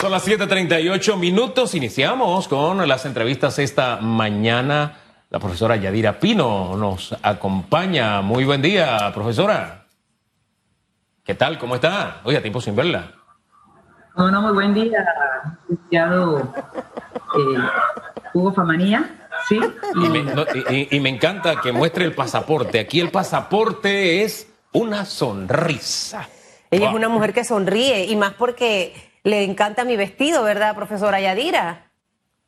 Son las 7:38 minutos. Iniciamos con las entrevistas esta mañana. La profesora Yadira Pino nos acompaña. Muy buen día, profesora. ¿Qué tal? ¿Cómo está? Oye, tiempo sin verla. Bueno, muy buen día, licenciado eh, Hugo Famanía. Sí. y me encanta que muestre el pasaporte. Aquí el pasaporte es una sonrisa. Ella es una mujer que sonríe y más porque le encanta mi vestido, ¿verdad, profesora Yadira?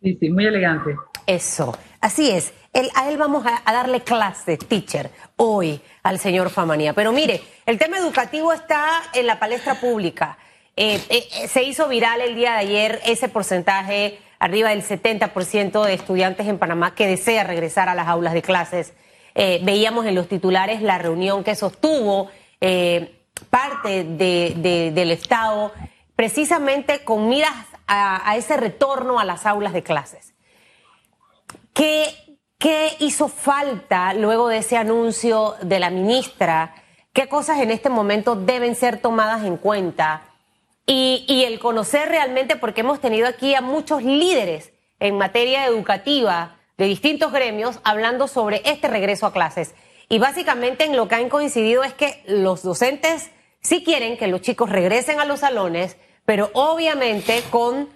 Sí, sí, muy elegante. Eso, así es. a él vamos a, darle clase, teacher, hoy al señor Famanía. Pero mire, el tema educativo está en la palestra pública. Eh, eh, se hizo viral el día de ayer ese porcentaje, arriba del 70% de estudiantes en Panamá que desea regresar a las aulas de clases. Eh, veíamos en los titulares la reunión que sostuvo parte del Estado precisamente con miras a, ese retorno a las aulas de clases. ¿Qué, ¿Qué hizo falta luego de ese anuncio de la ministra? ¿Qué cosas en este momento deben ser tomadas en cuenta? Y, y, el conocer realmente, porque hemos tenido aquí a muchos líderes en materia educativa de distintos gremios hablando sobre este regreso a clases. Y básicamente en lo que han coincidido es que los docentes sí quieren que los chicos regresen a los salones, pero obviamente con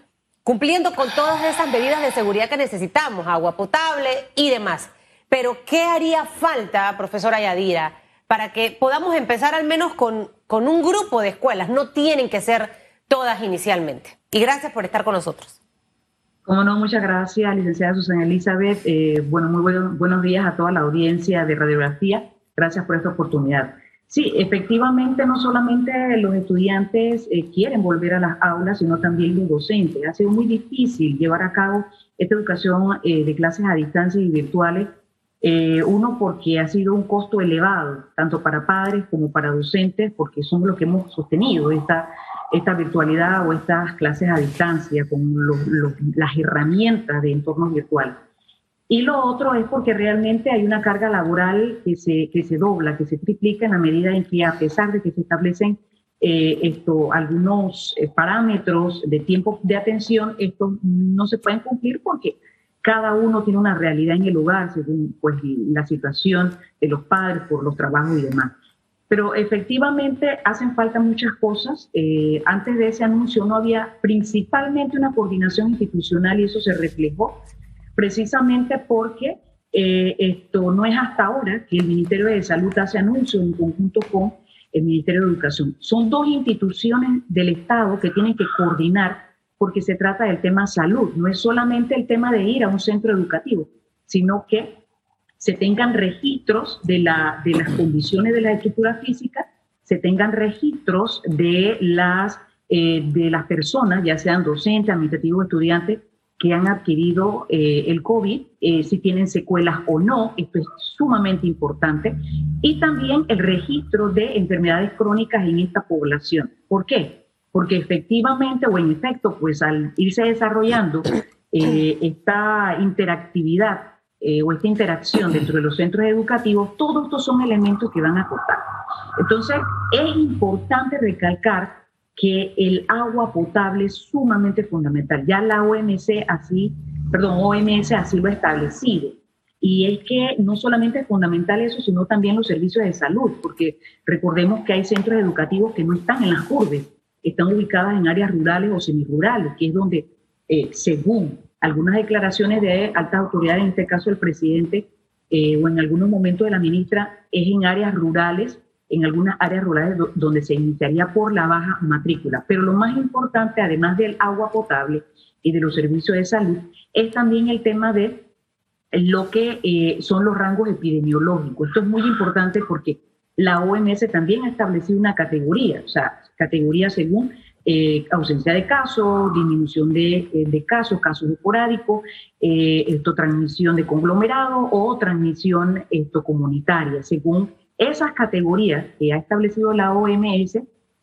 cumpliendo con todas esas medidas de seguridad que necesitamos, agua potable y demás. Pero ¿qué haría falta, profesora Yadira, para que podamos empezar al menos con, con un grupo de escuelas? No tienen que ser todas inicialmente. Y gracias por estar con nosotros. Como no, muchas gracias, licenciada Susana Elizabeth. Eh, bueno, muy buenos días a toda la audiencia de radiografía. Gracias por esta oportunidad. Sí, efectivamente, no solamente los estudiantes eh, quieren volver a las aulas, sino también los docentes. Ha sido muy difícil llevar a cabo esta educación eh, de clases a distancia y virtuales. Eh, uno, porque ha sido un costo elevado, tanto para padres como para docentes, porque son lo que hemos sostenido, esta virtualidad o estas clases a distancia con las herramientas de entornos virtuales. Y lo otro es porque realmente hay una carga laboral que se, que se dobla, que se triplica en la medida en que a pesar de que se establecen eh, esto, algunos eh, parámetros de tiempo de atención, estos no se pueden cumplir porque cada uno tiene una realidad en el hogar según pues, la situación de los padres por los trabajos y demás. Pero efectivamente hacen falta muchas cosas. Eh, antes de ese anuncio no había principalmente una coordinación institucional y eso se reflejó precisamente porque eh, esto no es hasta ahora que el Ministerio de Salud hace anuncio en conjunto con el Ministerio de Educación. Son dos instituciones del Estado que tienen que coordinar porque se trata del tema salud. No es solamente el tema de ir a un centro educativo, sino que se tengan registros de, la, de las condiciones de la estructura física, se tengan registros de las, eh, de las personas, ya sean docentes, administrativos, estudiantes, que han adquirido eh, el COVID, eh, si tienen secuelas o no, esto es sumamente importante, y también el registro de enfermedades crónicas en esta población. ¿Por qué? Porque efectivamente o en efecto, pues al irse desarrollando eh, esta interactividad o esta interacción dentro de los centros educativos, todos estos son elementos que van a aportar. Entonces, es importante recalcar que el agua potable es sumamente fundamental. Ya la OMC así, perdón, OMS así lo ha establecido. Y es que no solamente es fundamental eso, sino también los servicios de salud, porque recordemos que hay centros educativos que no están en las curvas, están ubicadas en áreas rurales o semirurales, que es donde, eh, según algunas declaraciones de altas autoridades, en este caso el presidente, eh, o en algunos momentos de la ministra, es en áreas rurales en algunas áreas rurales donde se iniciaría por la baja matrícula. Pero lo más importante, además del agua potable y de los servicios de salud, es también el tema de lo que eh, son los rangos epidemiológicos. Esto es muy importante porque la OMS también ha establecido una categoría, o sea, categoría según eh, ausencia de casos, disminución de, eh, casos, casos esporádicos, esto, transmisión de conglomerado o transmisión esto, comunitaria, según esas categorías que ha establecido la OMS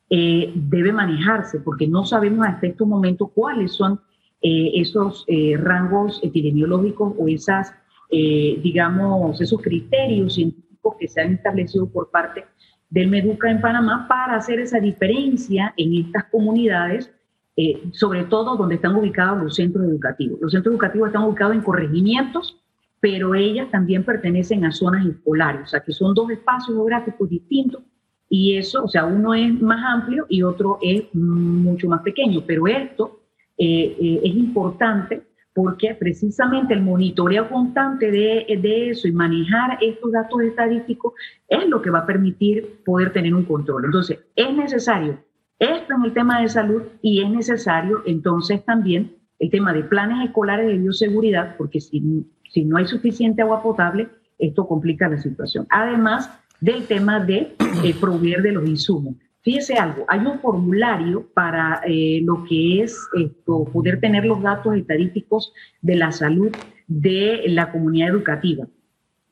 eh, debe manejarse porque no sabemos hasta este momento cuáles son eh, esos eh, rangos epidemiológicos o esas, digamos, esos criterios científicos que se han establecido por parte del Meduca en Panamá para hacer esa diferencia en estas comunidades eh, sobre todo donde están ubicados los centros educativos. Los centros educativos están ubicados en corregimientos, pero ellas también pertenecen a zonas escolares, o sea que son dos espacios geográficos distintos y eso, o sea, uno es más amplio y otro es mucho más pequeño, pero esto eh, eh, es importante porque precisamente el monitoreo constante de, de, eso y manejar estos datos estadísticos es lo que va a permitir poder tener un control. Entonces, es necesario esto en el tema de salud y es necesario entonces también el tema de planes escolares de bioseguridad, porque si, si no hay suficiente agua potable, esto complica la situación. Además del tema de eh, proveer de los insumos. Fíjese algo, hay un formulario para eh, lo que es esto, poder tener los datos estadísticos de la salud de la comunidad educativa.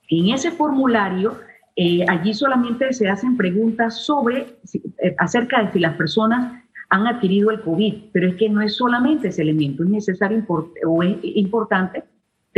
En ese formulario eh, allí solamente se hacen preguntas sobre, eh, acerca de si las personas han adquirido el COVID, pero es que no es solamente ese elemento, es necesario o es importante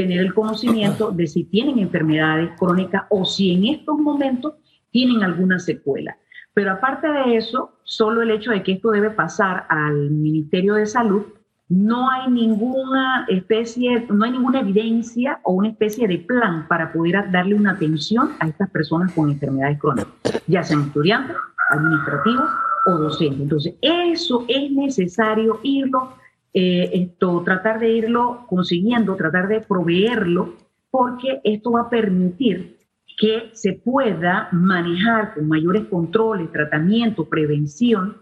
tener el conocimiento de si tienen enfermedades crónicas o si en estos momentos tienen alguna secuela. Pero aparte de eso, solo el hecho de que esto debe pasar al Ministerio de Salud no hay ninguna especie, no hay ninguna evidencia o una especie de plan para poder darle una atención a estas personas con enfermedades crónicas, ya sean estudiantes, administrativos o docentes. Entonces, eso es necesario irlo, eh, esto, tratar de irlo consiguiendo, tratar de proveerlo, porque esto va a permitir que se pueda manejar con mayores controles, tratamiento, prevención,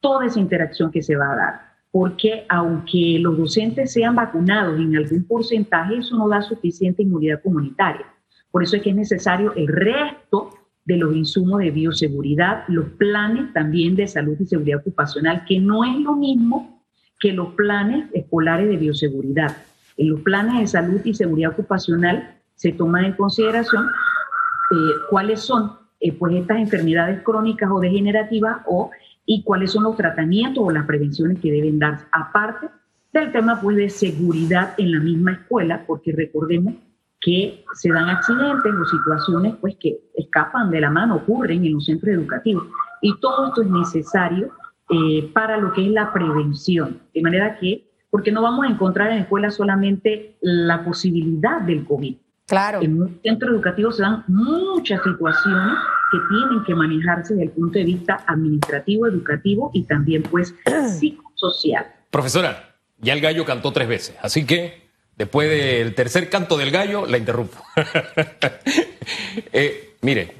toda esa interacción que se va a dar porque aunque los docentes sean vacunados en algún porcentaje, eso no da suficiente inmunidad comunitaria. Por eso es que es necesario el resto de los insumos de bioseguridad, los planes también de salud y seguridad ocupacional, que no es lo mismo que los planes escolares de bioseguridad. En los planes de salud y seguridad ocupacional se toman en consideración eh, cuáles son eh, pues estas enfermedades crónicas o degenerativas o y cuáles son los tratamientos o las prevenciones que deben dar, aparte del tema pues, de seguridad en la misma escuela, porque recordemos que se dan accidentes o situaciones pues, que escapan de la mano, ocurren en los centros educativos. Y todo esto es necesario eh, para lo que es la prevención. De manera que, porque no vamos a encontrar en escuelas solamente la posibilidad del COVID. Claro. En un centro educativo se dan muchas situaciones que tienen que manejarse desde el punto de vista administrativo, educativo y también pues psicosocial. Profesora, ya el gallo cantó tres veces, así que después del tercer canto del gallo la interrumpo. eh, mire,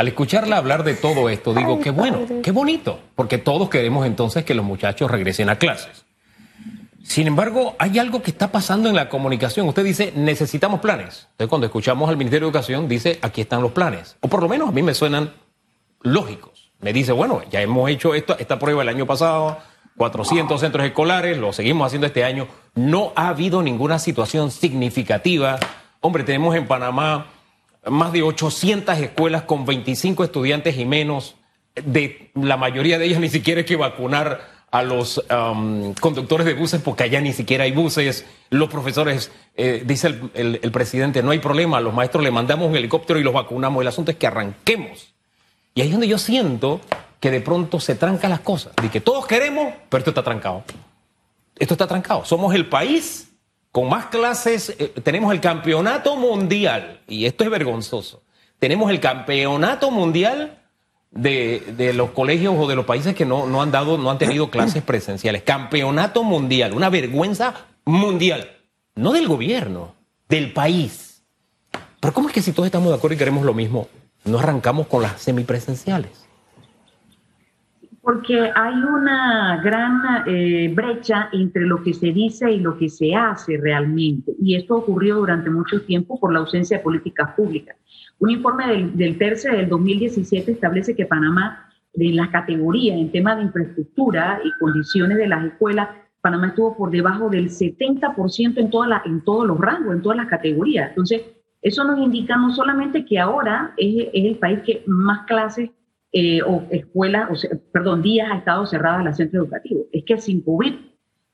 al escucharla hablar de todo esto, digo, qué bueno, qué bonito, porque todos queremos entonces que los muchachos regresen a clases. Sin embargo, hay algo que está pasando en la comunicación. Usted dice, necesitamos planes. Entonces, cuando escuchamos al Ministerio de Educación, dice, aquí están los planes. O por lo menos a mí me suenan lógicos. Me dice, bueno, ya hemos hecho esto, esta prueba el año pasado, 400 centros escolares, lo seguimos haciendo este año. No ha habido ninguna situación significativa. Hombre, tenemos en Panamá más de 800 escuelas con 25 estudiantes y menos. De la mayoría de ellas ni siquiera hay que vacunar a los conductores de buses porque allá ni siquiera hay buses. Los profesores, eh, dice el, presidente, no hay problema, los maestros le mandamos un helicóptero y los vacunamos. El asunto es que arranquemos. Y ahí es donde yo siento que de pronto se trancan las cosas. De que todos queremos, pero esto está trancado. Esto está trancado. Somos el país con más clases, eh, tenemos el campeonato mundial, y esto es vergonzoso. Tenemos el campeonato mundial de, los colegios o de los países que no, no han dado, no han tenido clases presenciales. Campeonato mundial, una vergüenza mundial. No del gobierno, del país. Pero ¿cómo es que si todos estamos de acuerdo y queremos lo mismo, no arrancamos con las semipresenciales? Porque hay una gran eh, brecha entre lo que se dice y lo que se hace realmente. Y esto ocurrió durante mucho tiempo por la ausencia de políticas públicas. Un informe del, del TERCE del 2017 establece que Panamá, en las categorías en temas de infraestructura y condiciones de las escuelas, Panamá estuvo por debajo del 70% en, toda la, en todos los rangos, en todas las categorías. Entonces, eso nos indica no solamente que ahora es, es el país que más clases eh, o escuelas, perdón, días ha estado cerrada el centro educativo, es que sin COVID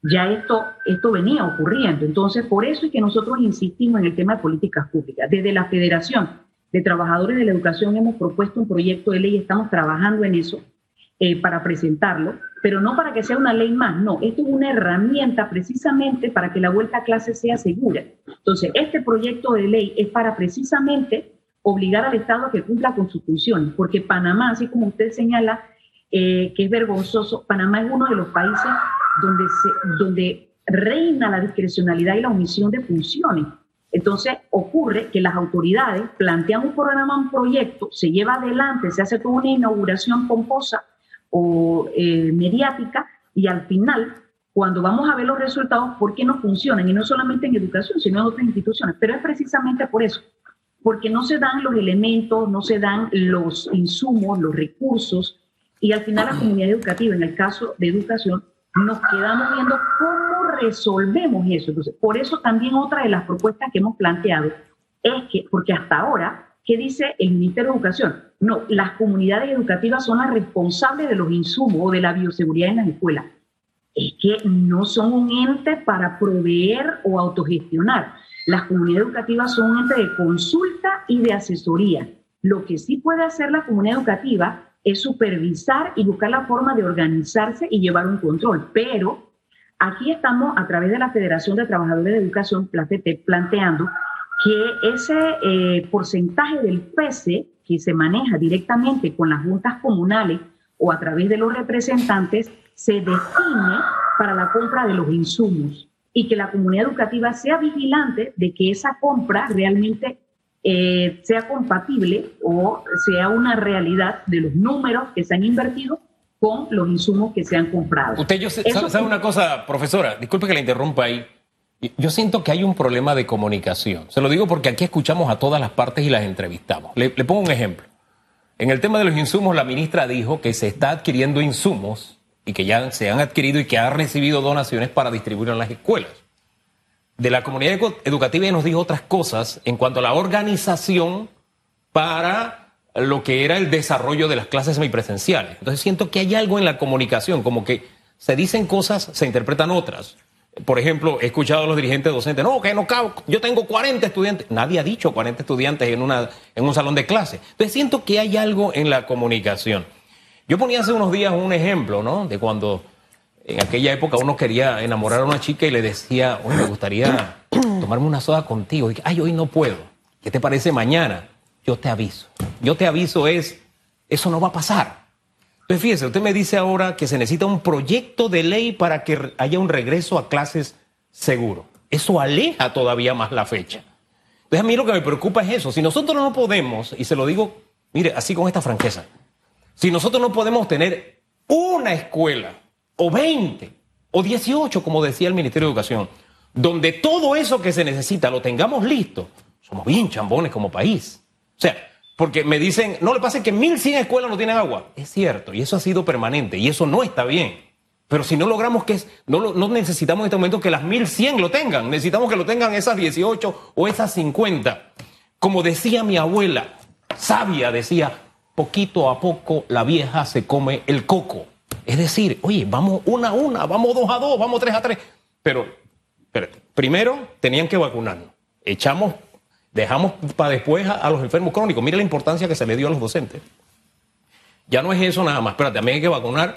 ya esto, esto venía ocurriendo. Entonces, por eso es que nosotros insistimos en el tema de políticas públicas. Desde la Federación de Trabajadores de la Educación hemos propuesto un proyecto de ley, estamos trabajando en eso, eh, para presentarlo, pero no para que sea una ley más, no, esto es una herramienta precisamente para que la vuelta a clase sea segura. Entonces, este proyecto de ley es para precisamente obligar al Estado a que cumpla con sus funciones, porque Panamá, así como usted señala, eh, que es vergonzoso, Panamá es uno de los países donde, se, donde reina la discrecionalidad y la omisión de funciones. Entonces ocurre que las autoridades plantean un programa, un proyecto, se lleva adelante, se hace toda una inauguración pomposa o eh, mediática y al final, cuando vamos a ver los resultados, ¿por qué no funcionan? Y no solamente en educación, sino en otras instituciones. Pero es precisamente por eso, porque no se dan los elementos, no se dan los insumos, los recursos, y al final la comunidad educativa, en el caso de educación, nos quedamos viendo cómo resolvemos eso. Entonces, por eso también otra de las propuestas que hemos planteado es que, porque hasta ahora, ¿qué dice el Ministerio de Educación? No, las comunidades educativas son las responsables de los insumos o de la bioseguridad en las escuelas. Es que no son un ente para proveer o autogestionar. Las comunidades educativas son un ente de consulta y de asesoría. Lo que sí puede hacer la comunidad educativa es supervisar y buscar la forma de organizarse y llevar un control. Pero aquí estamos a través de la Federación de Trabajadores de Educación, planteando que ese eh, porcentaje del PESE que se maneja directamente con las juntas comunales o a través de los representantes se destine para la compra de los insumos y que la comunidad educativa sea vigilante de que esa compra realmente eh, sea compatible o sea una realidad de los números que se han invertido con los insumos que se han comprado. Usted, yo, sabe, una cosa, profesora, disculpe que la interrumpa ahí. Yo siento que hay un problema de comunicación. Se lo digo porque aquí escuchamos a todas las partes y las entrevistamos. Le, le pongo un ejemplo. En el tema de los insumos, la ministra dijo que se está adquiriendo insumos y que ya se han adquirido y que ha recibido donaciones para distribuir en las escuelas de la comunidad educativa nos dijo otras cosas en cuanto a la organización para lo que era el desarrollo de las clases semipresenciales. Entonces siento que hay algo en la comunicación, como que se dicen cosas, se interpretan otras. Por ejemplo, he escuchado a los dirigentes docentes, no, que no cago, yo tengo 40 estudiantes. Nadie ha dicho 40 estudiantes en, una, en un salón de clase. Entonces siento que hay algo en la comunicación. Yo ponía hace unos días un ejemplo, ¿no? De cuando en aquella época uno quería enamorar a una chica y le decía, oye, me gustaría tomarme una soda contigo. Y, Ay, hoy no puedo. ¿Qué te parece mañana? Yo te aviso. Yo te aviso es, eso no va a pasar. Entonces, fíjese, usted me dice ahora que se necesita un proyecto de ley para que haya un regreso a clases seguro. Eso aleja todavía más la fecha. Entonces, a mí lo que me preocupa es eso. Si nosotros no podemos, y se lo digo, mire, así con esta franqueza, si nosotros no podemos tener una escuela o 20 o 18, como decía el Ministerio de Educación, donde todo eso que se necesita lo tengamos listo, somos bien chambones como país. O sea, porque me dicen, no le pasa que 1.100 escuelas no tienen agua. Es cierto, y eso ha sido permanente, y eso no está bien. Pero si no logramos que, no, no necesitamos en este momento que las 1.100 lo tengan, necesitamos que lo tengan esas 18 o esas 50. Como decía mi abuela, sabia, decía, poquito a poco la vieja se come el coco. Es decir, oye, vamos una a una, vamos dos a dos, vamos tres a tres. Pero, primero tenían que vacunarnos. Echamos, dejamos para después a, los enfermos crónicos. Mira la importancia que se le dio a los docentes. Ya no es eso nada más. Espérate, también hay que vacunar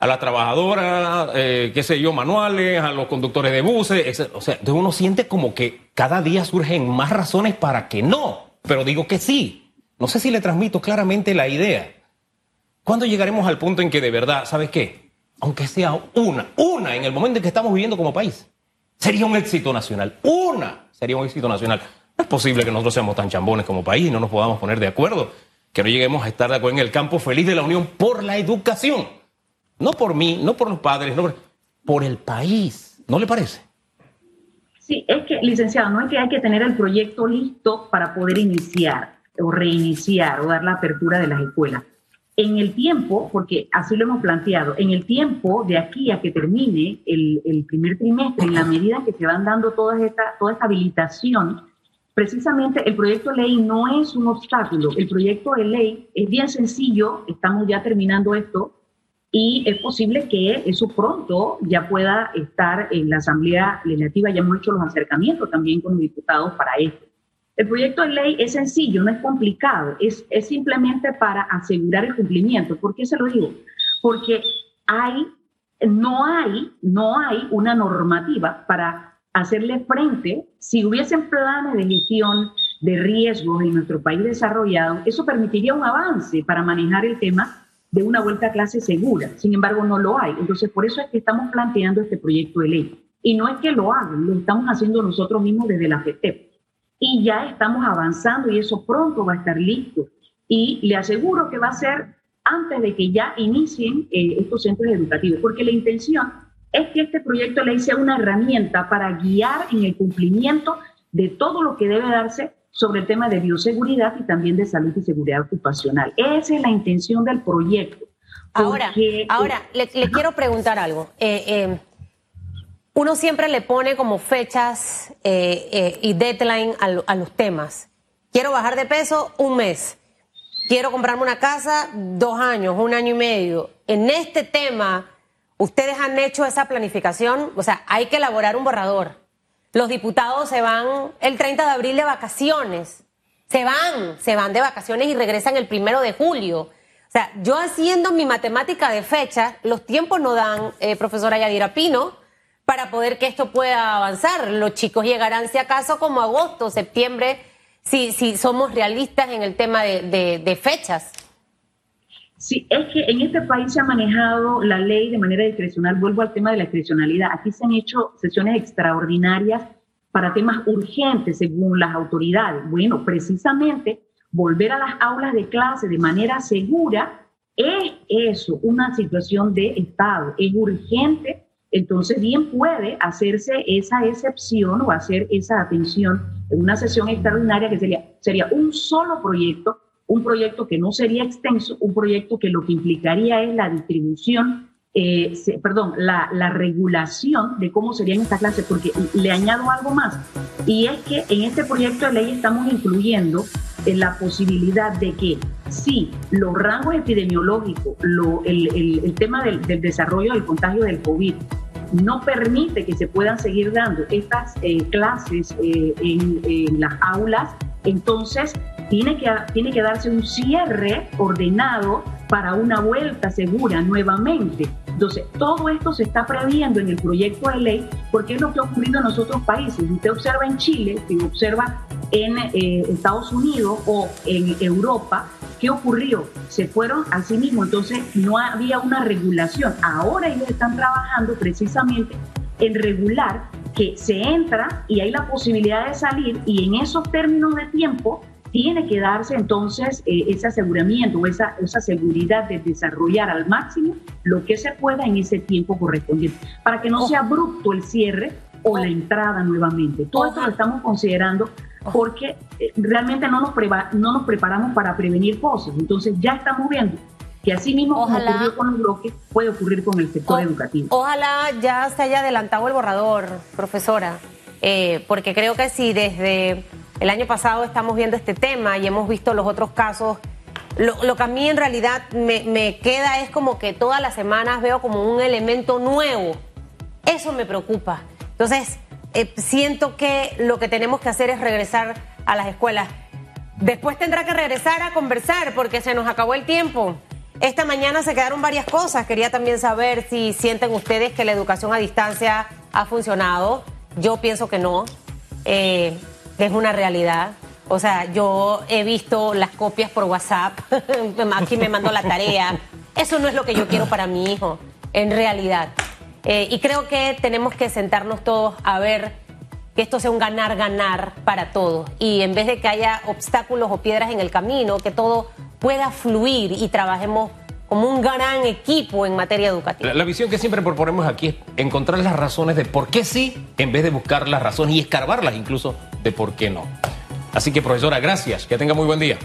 a la trabajadora, eh, qué sé yo, manuales, a los conductores de buses, O sea, entonces uno siente como que cada día surgen más razones para que no, pero digo que sí. No sé si le transmito claramente la idea. ¿Cuándo llegaremos al punto en que de verdad, ¿sabes qué? Aunque sea una, una en el momento en que estamos viviendo como país, sería un éxito nacional. Una sería un éxito nacional. No es posible que nosotros seamos tan chambones como país y no nos podamos poner de acuerdo, que no lleguemos a estar de acuerdo en el campo feliz de la Unión por la educación. No por mí, no por los padres, no por, por el país. ¿No le parece? Sí, es que, licenciado, no es que hay que tener el proyecto listo para poder iniciar o reiniciar o dar la apertura de las escuelas en el tiempo, porque así lo hemos planteado, en el tiempo de aquí a que termine el, primer trimestre, en la medida que se van dando toda esta, toda esta habilitación, precisamente el proyecto de ley no es un obstáculo. El proyecto de ley es bien sencillo, estamos ya terminando esto, y es posible que eso pronto ya pueda estar en la Asamblea Legislativa. Ya hemos hecho los acercamientos también con los diputados para esto. El proyecto de ley es sencillo, no es complicado, es, simplemente para asegurar el cumplimiento. ¿Por qué se lo digo? porque no hay, no hay una normativa para hacerle frente. Si hubiesen planes de gestión de riesgos en nuestro país desarrollado, eso permitiría un avance para manejar el tema de una vuelta a clase segura. Sin embargo, no lo hay. Entonces, por eso es que estamos planteando este proyecto de ley. Y no es que lo hagan, lo estamos haciendo nosotros mismos desde la FETEP. Y ya estamos avanzando y eso pronto va a estar listo. Y le aseguro que va a ser antes de que ya inicien eh, estos centros educativos, porque la intención es que este proyecto de ley sea una herramienta para guiar en el cumplimiento de todo lo que debe darse sobre el tema de bioseguridad y también de salud y seguridad ocupacional. Esa es la intención del proyecto. Ahora, ahora le, quiero preguntar algo. Eh, eh, uno siempre le pone como fechas eh, y deadline a, los temas. Quiero bajar de peso un mes. Quiero comprarme una casa dos años, un año y medio. En este tema, ¿ustedes han hecho esa planificación? O sea, hay que elaborar un borrador. Los diputados se van el 30 de abril de vacaciones. Se van, se van de vacaciones y regresan el primero de julio. O sea, yo haciendo mi matemática de fecha, los tiempos no dan, eh, profesora Yadira Pino, para poder que esto pueda avanzar. Los chicos llegarán, si acaso, como agosto, septiembre, si, si somos realistas en el tema de, de fechas. Sí, es que en este país se ha manejado la ley de manera discrecional. Vuelvo al tema de la discrecionalidad. Aquí se han hecho sesiones extraordinarias para temas urgentes según las autoridades. Bueno, precisamente volver a las aulas de clase de manera segura es eso, una situación de Estado. Es urgente, entonces bien puede hacerse esa excepción o hacer esa atención en una sesión extraordinaria que sería, sería un solo proyecto un proyecto que no sería extenso, un proyecto que lo que implicaría es la distribución, eh, perdón, la, la, regulación de cómo serían estas clases, porque le añado algo más, y es que en este proyecto de ley estamos incluyendo eh, la posibilidad de que si los rangos epidemiológicos, lo, el, el, el, tema del, del, desarrollo del contagio del COVID, no permite que se puedan seguir dando estas eh, clases eh, en, las aulas, entonces tiene que, tiene que darse un cierre ordenado para una vuelta segura nuevamente. Entonces, todo esto se está previendo en el proyecto de ley porque es lo que ha ocurrido en los otros países. Usted observa en Chile, si observa en eh, Estados Unidos o en Europa, ¿qué ocurrió? Se fueron a sí mismos, entonces no había una regulación. Ahora ellos están trabajando precisamente en regular que se entra y hay la posibilidad de salir y en esos términos de tiempo tiene que darse entonces eh, ese aseguramiento, esa, esa seguridad de desarrollar al máximo lo que se pueda en ese tiempo correspondiente, para que no sea abrupto el cierre o la entrada nuevamente. Todo esto lo estamos considerando porque eh, realmente no nos, no nos preparamos para prevenir cosas. Entonces ya estamos viendo que así mismo como ocurrió con los bloques, puede ocurrir con el sector educativo. Ojalá ya se haya adelantado el borrador, profesora, eh, porque creo que si desde el año pasado estamos viendo este tema y hemos visto los otros casos. Lo, que a mí en realidad me, queda es como que todas las semanas veo como un elemento nuevo. Eso me preocupa. Entonces, eh, siento que lo que tenemos que hacer es regresar a las escuelas. Después tendrá que regresar a conversar porque se nos acabó el tiempo. Esta mañana se quedaron varias cosas. Quería también saber si sienten ustedes que la educación a distancia ha funcionado. Yo pienso que no. Eh, es una realidad. O sea, yo he visto las copias por WhatsApp, aquí me mandó la tarea. Eso no es lo que yo quiero para mi hijo, en realidad. Eh, y creo que tenemos que sentarnos todos a ver que esto sea un ganar-ganar para todos. Y en vez de que haya obstáculos o piedras en el camino, que todo pueda fluir y trabajemos como un gran equipo en materia educativa. La, visión que siempre proponemos aquí es encontrar las razones de por qué sí, en vez de buscar las razones y escarbarlas incluso de por qué no. Así que, profesora, gracias. Que tenga muy buen día.